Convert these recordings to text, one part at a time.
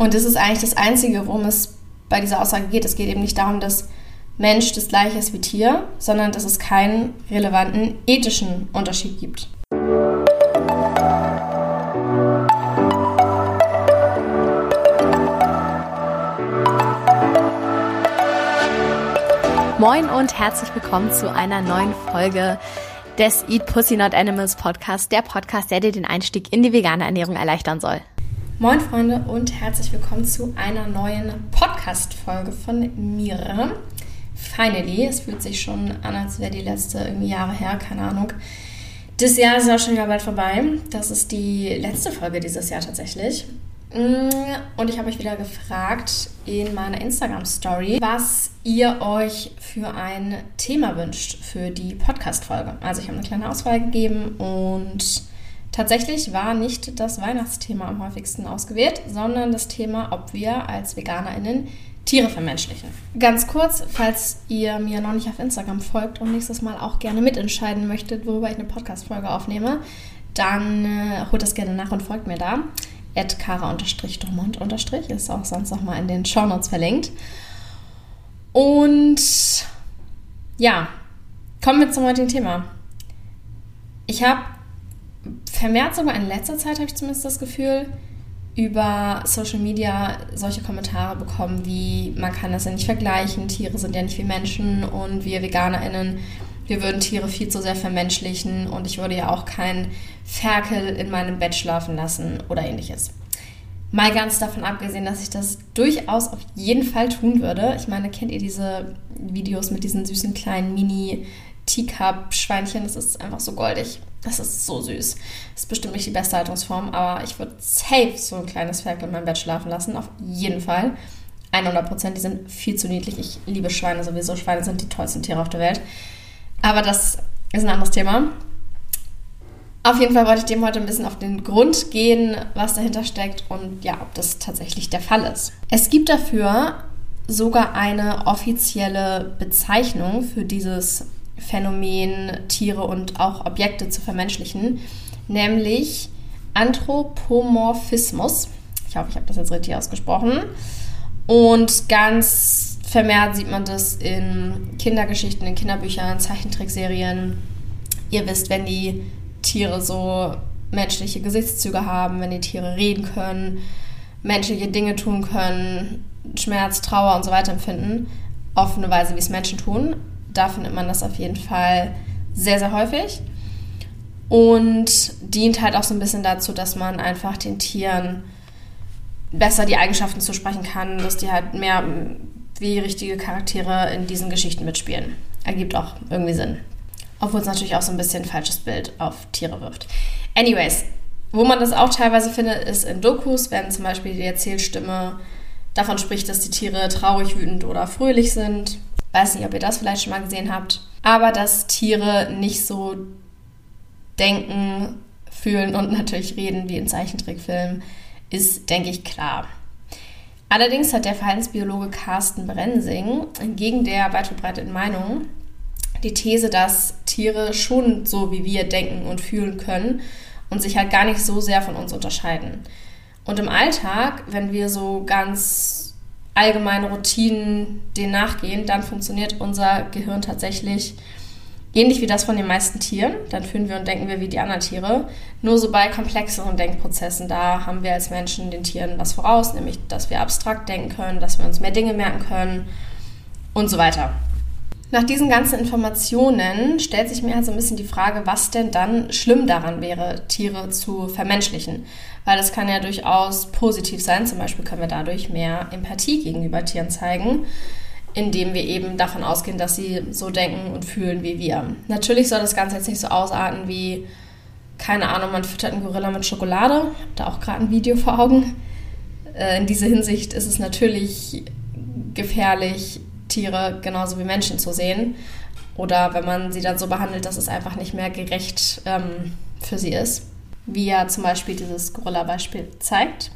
Und das ist eigentlich das Einzige, worum es bei dieser Aussage geht. Es geht eben nicht darum, dass Mensch das gleiche ist wie Tier, sondern dass es keinen relevanten ethischen Unterschied gibt. Moin und herzlich willkommen zu einer neuen Folge des Eat Pussy Not Animals Podcast, der Podcast, der dir den Einstieg in die vegane Ernährung erleichtern soll. Moin Freunde und herzlich willkommen zu einer neuen Podcast-Folge von mir. Finally, es fühlt sich schon an, als wäre die letzte irgendwie Jahre her, keine Ahnung. Das Jahr ist auch schon wieder bald vorbei. Das ist die letzte Folge dieses Jahr tatsächlich. Mm, und ich habe euch wieder gefragt in meiner Instagram-Story, was ihr euch für ein Thema wünscht für die Podcast-Folge. Also ich habe eine kleine Auswahl gegeben und Tatsächlich war nicht das Weihnachtsthema am häufigsten ausgewählt, sondern das Thema, ob wir als VeganerInnen Tiere vermenschlichen. Ganz kurz, falls ihr mir noch nicht auf Instagram folgt und nächstes Mal auch gerne mitentscheiden möchtet, worüber ich eine Podcast-Folge aufnehme, dann äh, holt das gerne nach und folgt mir da. kara-dormont- ist auch sonst nochmal in den Shownotes verlinkt. Und ja, kommen wir zum heutigen Thema. Ich habe vermehrt sogar in letzter Zeit, habe ich zumindest das Gefühl, über Social Media solche Kommentare bekommen wie, man kann das ja nicht vergleichen, Tiere sind ja nicht wie Menschen und wir VeganerInnen, wir würden Tiere viel zu sehr vermenschlichen und ich würde ja auch keinen Ferkel in meinem Bett schlafen lassen oder ähnliches. Mal ganz davon abgesehen, dass ich das durchaus auf jeden Fall tun würde. Ich meine, kennt ihr diese Videos mit diesen süßen kleinen Mini-Teacup-Schweinchen? Das ist einfach so goldig. Das ist so süß. Das ist bestimmt nicht die beste Haltungsform, aber ich würde safe so ein kleines Ferkel in meinem Bett schlafen lassen. Auf jeden Fall. 100 Prozent. Die sind viel zu niedlich. Ich liebe Schweine sowieso. Schweine sind die tollsten Tiere auf der Welt. Aber das ist ein anderes Thema. Auf jeden Fall wollte ich dem heute ein bisschen auf den Grund gehen, was dahinter steckt und ja, ob das tatsächlich der Fall ist. Es gibt dafür sogar eine offizielle Bezeichnung für dieses Phänomen, Tiere und auch Objekte zu vermenschlichen, nämlich Anthropomorphismus. Ich hoffe, ich habe das jetzt richtig ausgesprochen. Und ganz vermehrt sieht man das in Kindergeschichten, in Kinderbüchern, Zeichentrickserien. Ihr wisst, wenn die Tiere so menschliche Gesichtszüge haben, wenn die Tiere reden können, menschliche Dinge tun können, Schmerz, Trauer und so weiter empfinden, auf eine Weise, wie es Menschen tun da findet man das auf jeden Fall sehr, sehr häufig. Und dient halt auch so ein bisschen dazu, dass man einfach den Tieren besser die Eigenschaften zusprechen kann, dass die halt mehr wie richtige Charaktere in diesen Geschichten mitspielen. Ergibt auch irgendwie Sinn. Obwohl es natürlich auch so ein bisschen ein falsches Bild auf Tiere wirft. Anyways, wo man das auch teilweise findet, ist in Dokus, wenn zum Beispiel die Erzählstimme davon spricht, dass die Tiere traurig, wütend oder fröhlich sind Weiß nicht, ob ihr das vielleicht schon mal gesehen habt. Aber dass Tiere nicht so denken, fühlen und natürlich reden wie in Zeichentrickfilmen, ist, denke ich, klar. Allerdings hat der Verhaltensbiologe Carsten Brensing entgegen der weit verbreiteten Meinung die These, dass Tiere schon so wie wir denken und fühlen können und sich halt gar nicht so sehr von uns unterscheiden. Und im Alltag, wenn wir so ganz allgemeine Routinen denen nachgehen, dann funktioniert unser Gehirn tatsächlich ähnlich wie das von den meisten Tieren. Dann fühlen wir und denken wir wie die anderen Tiere. Nur so bei komplexeren Denkprozessen, da haben wir als Menschen den Tieren was voraus, nämlich dass wir abstrakt denken können, dass wir uns mehr Dinge merken können und so weiter. Nach diesen ganzen Informationen stellt sich mir halt so ein bisschen die Frage, was denn dann schlimm daran wäre, Tiere zu vermenschlichen. Weil das kann ja durchaus positiv sein. Zum Beispiel können wir dadurch mehr Empathie gegenüber Tieren zeigen, indem wir eben davon ausgehen, dass sie so denken und fühlen wie wir. Natürlich soll das Ganze jetzt nicht so ausarten wie, keine Ahnung, man füttert einen Gorilla mit Schokolade. Habe da auch gerade ein Video vor Augen. Äh, in dieser Hinsicht ist es natürlich gefährlich, Tiere genauso wie Menschen zu sehen. Oder wenn man sie dann so behandelt, dass es einfach nicht mehr gerecht ähm, für sie ist. Wie ja zum Beispiel dieses Gorilla-Beispiel zeigt.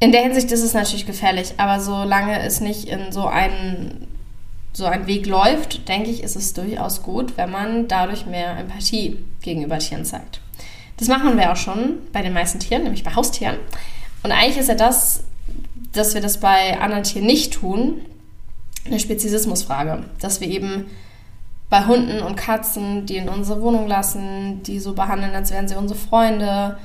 In der Hinsicht ist es natürlich gefährlich, aber solange es nicht in so einen, so einen Weg läuft, denke ich, ist es durchaus gut, wenn man dadurch mehr Empathie gegenüber Tieren zeigt. Das machen wir auch schon bei den meisten Tieren, nämlich bei Haustieren. Und eigentlich ist ja das dass wir das bei anderen Tieren nicht tun, eine Speziesismusfrage. Dass wir eben bei Hunden und Katzen, die in unsere Wohnung lassen, die so behandeln, als wären sie unsere Freunde,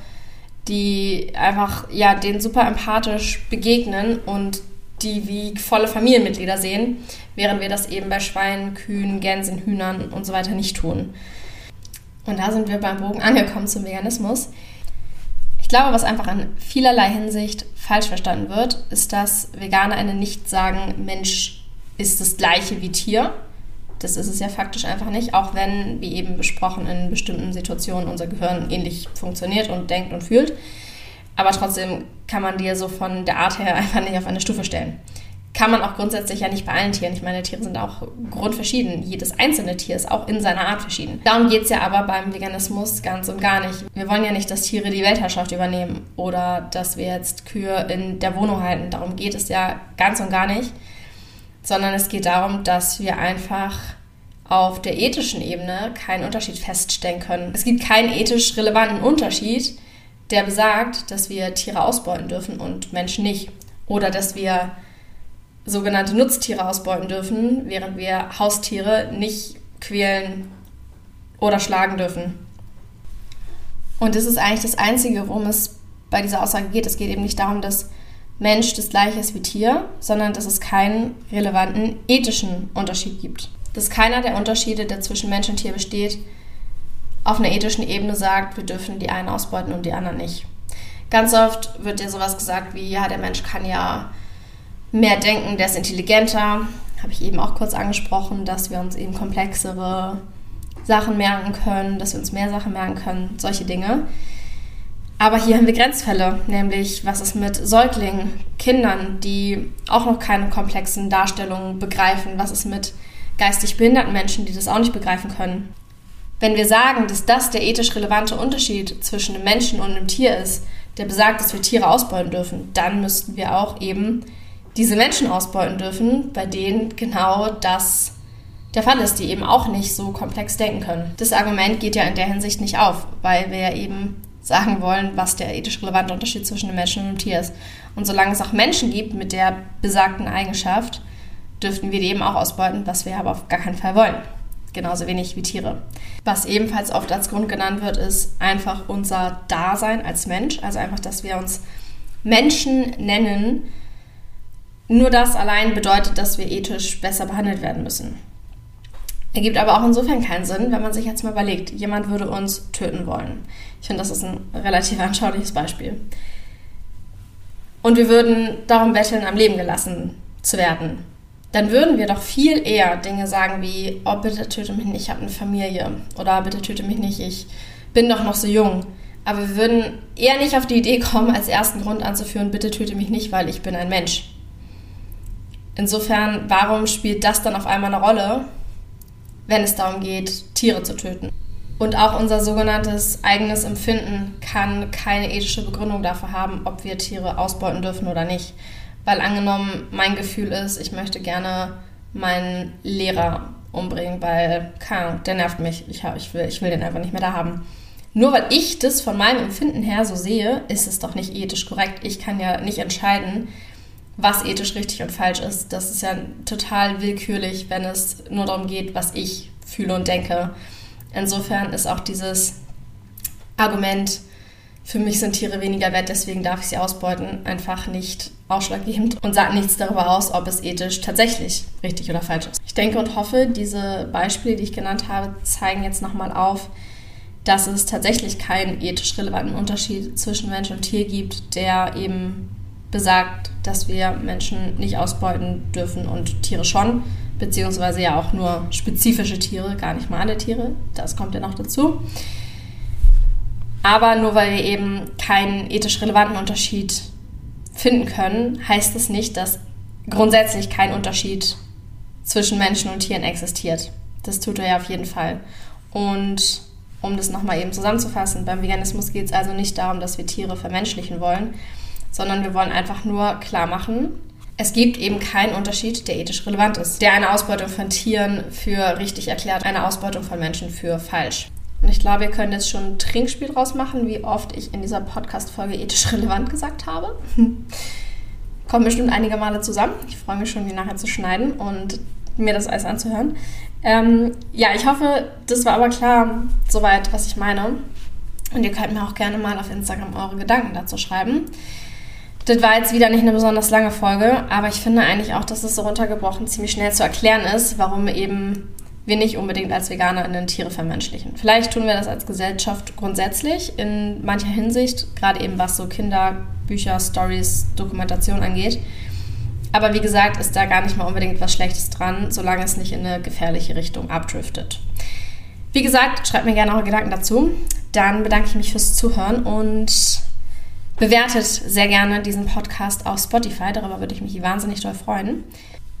die einfach ja denen super empathisch begegnen und die wie volle Familienmitglieder sehen, während wir das eben bei Schweinen, Kühen, Gänsen, Hühnern und so weiter nicht tun. Und da sind wir beim Bogen angekommen zum Veganismus. Ich glaube, was einfach in vielerlei Hinsicht falsch verstanden wird, ist, dass VeganerInnen nicht sagen, Mensch ist das gleiche wie Tier. Das ist es ja faktisch einfach nicht, auch wenn, wie eben besprochen, in bestimmten Situationen unser Gehirn ähnlich funktioniert und denkt und fühlt. Aber trotzdem kann man dir so von der Art her einfach nicht auf eine Stufe stellen. Kann man auch grundsätzlich ja nicht bei allen Tieren. Ich meine, Tiere sind auch grundverschieden. Jedes einzelne Tier ist auch in seiner Art verschieden. Darum geht es ja aber beim Veganismus ganz und gar nicht. Wir wollen ja nicht, dass Tiere die Weltherrschaft übernehmen oder dass wir jetzt Kühe in der Wohnung halten. Darum geht es ja ganz und gar nicht. Sondern es geht darum, dass wir einfach auf der ethischen Ebene keinen Unterschied feststellen können. Es gibt keinen ethisch relevanten Unterschied der besagt, dass wir Tiere ausbeuten dürfen und Menschen nicht. Oder dass wir sogenannte Nutztiere ausbeuten dürfen, während wir Haustiere nicht quälen oder schlagen dürfen. Und das ist eigentlich das Einzige, worum es bei dieser Aussage geht. Es geht eben nicht darum, dass Mensch das gleiche ist wie Tier, sondern dass es keinen relevanten ethischen Unterschied gibt. Dass keiner der Unterschiede, der zwischen Mensch und Tier besteht, auf einer ethischen Ebene sagt, wir dürfen die einen ausbeuten und die anderen nicht. Ganz oft wird dir sowas gesagt wie, ja, der Mensch kann ja mehr denken, der ist intelligenter. Habe ich eben auch kurz angesprochen, dass wir uns eben komplexere Sachen merken können, dass wir uns mehr Sachen merken können, solche Dinge. Aber hier haben wir Grenzfälle, nämlich was ist mit Säuglingen, Kindern, die auch noch keine komplexen Darstellungen begreifen, was ist mit geistig behinderten Menschen, die das auch nicht begreifen können. Wenn wir sagen, dass das der ethisch relevante Unterschied zwischen einem Menschen und einem Tier ist, der besagt, dass wir Tiere ausbeuten dürfen, dann müssten wir auch eben diese Menschen ausbeuten dürfen, bei denen genau das der Fall ist, die eben auch nicht so komplex denken können. Das Argument geht ja in der Hinsicht nicht auf, weil wir ja eben sagen wollen, was der ethisch relevante Unterschied zwischen einem Menschen und einem Tier ist. Und solange es auch Menschen gibt mit der besagten Eigenschaft, dürften wir die eben auch ausbeuten, was wir aber auf gar keinen Fall wollen genauso wenig wie Tiere. Was ebenfalls oft als Grund genannt wird, ist einfach unser Dasein als Mensch, also einfach, dass wir uns Menschen nennen. Nur das allein bedeutet, dass wir ethisch besser behandelt werden müssen. Ergibt aber auch insofern keinen Sinn, wenn man sich jetzt mal überlegt, jemand würde uns töten wollen. Ich finde, das ist ein relativ anschauliches Beispiel. Und wir würden darum betteln, am Leben gelassen zu werden dann würden wir doch viel eher Dinge sagen wie, oh bitte töte mich nicht, ich habe eine Familie oder bitte töte mich nicht, ich bin doch noch so jung. Aber wir würden eher nicht auf die Idee kommen, als ersten Grund anzuführen, bitte töte mich nicht, weil ich bin ein Mensch. Insofern, warum spielt das dann auf einmal eine Rolle, wenn es darum geht, Tiere zu töten? Und auch unser sogenanntes eigenes Empfinden kann keine ethische Begründung dafür haben, ob wir Tiere ausbeuten dürfen oder nicht. Weil angenommen, mein Gefühl ist, ich möchte gerne meinen Lehrer umbringen, weil, keine Ahnung, der nervt mich. Ich, ich, will, ich will den einfach nicht mehr da haben. Nur weil ich das von meinem Empfinden her so sehe, ist es doch nicht ethisch korrekt. Ich kann ja nicht entscheiden, was ethisch richtig und falsch ist. Das ist ja total willkürlich, wenn es nur darum geht, was ich fühle und denke. Insofern ist auch dieses Argument, für mich sind Tiere weniger wert, deswegen darf ich sie ausbeuten, einfach nicht ausschlaggebend und sagt nichts darüber aus, ob es ethisch tatsächlich richtig oder falsch ist. Ich denke und hoffe, diese Beispiele, die ich genannt habe, zeigen jetzt nochmal auf, dass es tatsächlich keinen ethisch relevanten Unterschied zwischen Mensch und Tier gibt, der eben besagt, dass wir Menschen nicht ausbeuten dürfen und Tiere schon, beziehungsweise ja auch nur spezifische Tiere, gar nicht mal alle Tiere. Das kommt ja noch dazu. Aber nur weil wir eben keinen ethisch relevanten Unterschied finden können, heißt es nicht, dass grundsätzlich kein Unterschied zwischen Menschen und Tieren existiert. Das tut er ja auf jeden Fall. Und um das nochmal eben zusammenzufassen, beim Veganismus geht es also nicht darum, dass wir Tiere vermenschlichen wollen, sondern wir wollen einfach nur klar machen, es gibt eben keinen Unterschied, der ethisch relevant ist, der eine Ausbeutung von Tieren für richtig erklärt, eine Ausbeutung von Menschen für falsch. Und ich glaube, wir können jetzt schon ein Trinkspiel draus machen, wie oft ich in dieser Podcast-Folge ethisch relevant gesagt habe. Kommen bestimmt einige Male zusammen. Ich freue mich schon, die nachher zu schneiden und mir das alles anzuhören. Ähm, ja, ich hoffe, das war aber klar soweit, was ich meine. Und ihr könnt mir auch gerne mal auf Instagram eure Gedanken dazu schreiben. Das war jetzt wieder nicht eine besonders lange Folge, aber ich finde eigentlich auch, dass es so runtergebrochen ziemlich schnell zu erklären ist, warum eben wir nicht unbedingt als VeganerInnen Tiere vermenschlichen. Vielleicht tun wir das als Gesellschaft grundsätzlich in mancher Hinsicht, gerade eben was so Kinderbücher, Stories, Dokumentation angeht. Aber wie gesagt, ist da gar nicht mal unbedingt was Schlechtes dran, solange es nicht in eine gefährliche Richtung abdriftet. Wie gesagt, schreibt mir gerne eure Gedanken dazu. Dann bedanke ich mich fürs Zuhören und bewertet sehr gerne diesen Podcast auf Spotify. Darüber würde ich mich wahnsinnig doll freuen.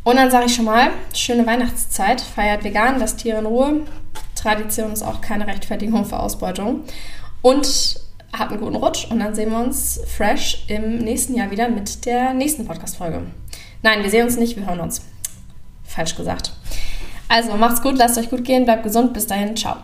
Und dann sage ich schon mal, schöne Weihnachtszeit, feiert vegan, lasst Tiere in Ruhe. Tradition ist auch keine Rechtfertigung für Ausbeutung. Und habt einen guten Rutsch und dann sehen wir uns fresh im nächsten Jahr wieder mit der nächsten Podcast-Folge. Nein, wir sehen uns nicht, wir hören uns. Falsch gesagt. Also macht's gut, lasst euch gut gehen, bleibt gesund, bis dahin, ciao.